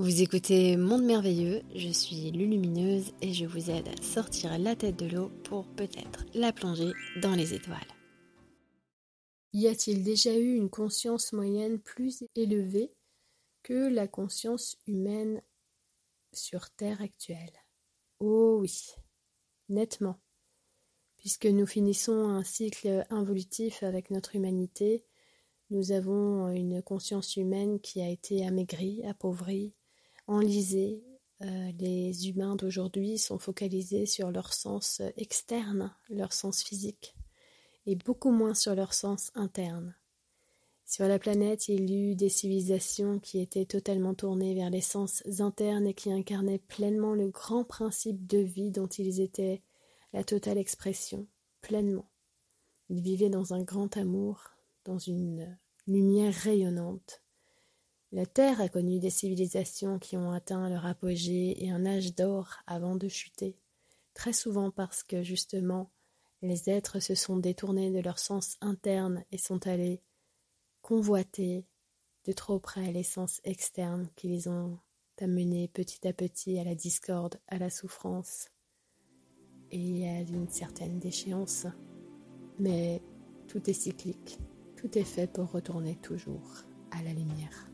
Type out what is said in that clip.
Vous écoutez Monde Merveilleux, je suis Lulumineuse et je vous aide à sortir la tête de l'eau pour peut-être la plonger dans les étoiles. Y a-t-il déjà eu une conscience moyenne plus élevée que la conscience humaine sur Terre actuelle? Oh oui, nettement. Puisque nous finissons un cycle involutif avec notre humanité, nous avons une conscience humaine qui a été amaigrie, appauvrie, enlisés. Euh, les humains d'aujourd'hui sont focalisés sur leur sens externe, leur sens physique, et beaucoup moins sur leur sens interne. Sur la planète, il y eut des civilisations qui étaient totalement tournées vers les sens internes et qui incarnaient pleinement le grand principe de vie dont ils étaient la totale expression, pleinement. Ils vivaient dans un grand amour, dans une lumière rayonnante, la Terre a connu des civilisations qui ont atteint leur apogée et un âge d'or avant de chuter, très souvent parce que justement les êtres se sont détournés de leur sens interne et sont allés convoiter de trop près les sens externes qui les ont amenés petit à petit à la discorde, à la souffrance et à une certaine déchéance. Mais tout est cyclique, tout est fait pour retourner toujours à la lumière.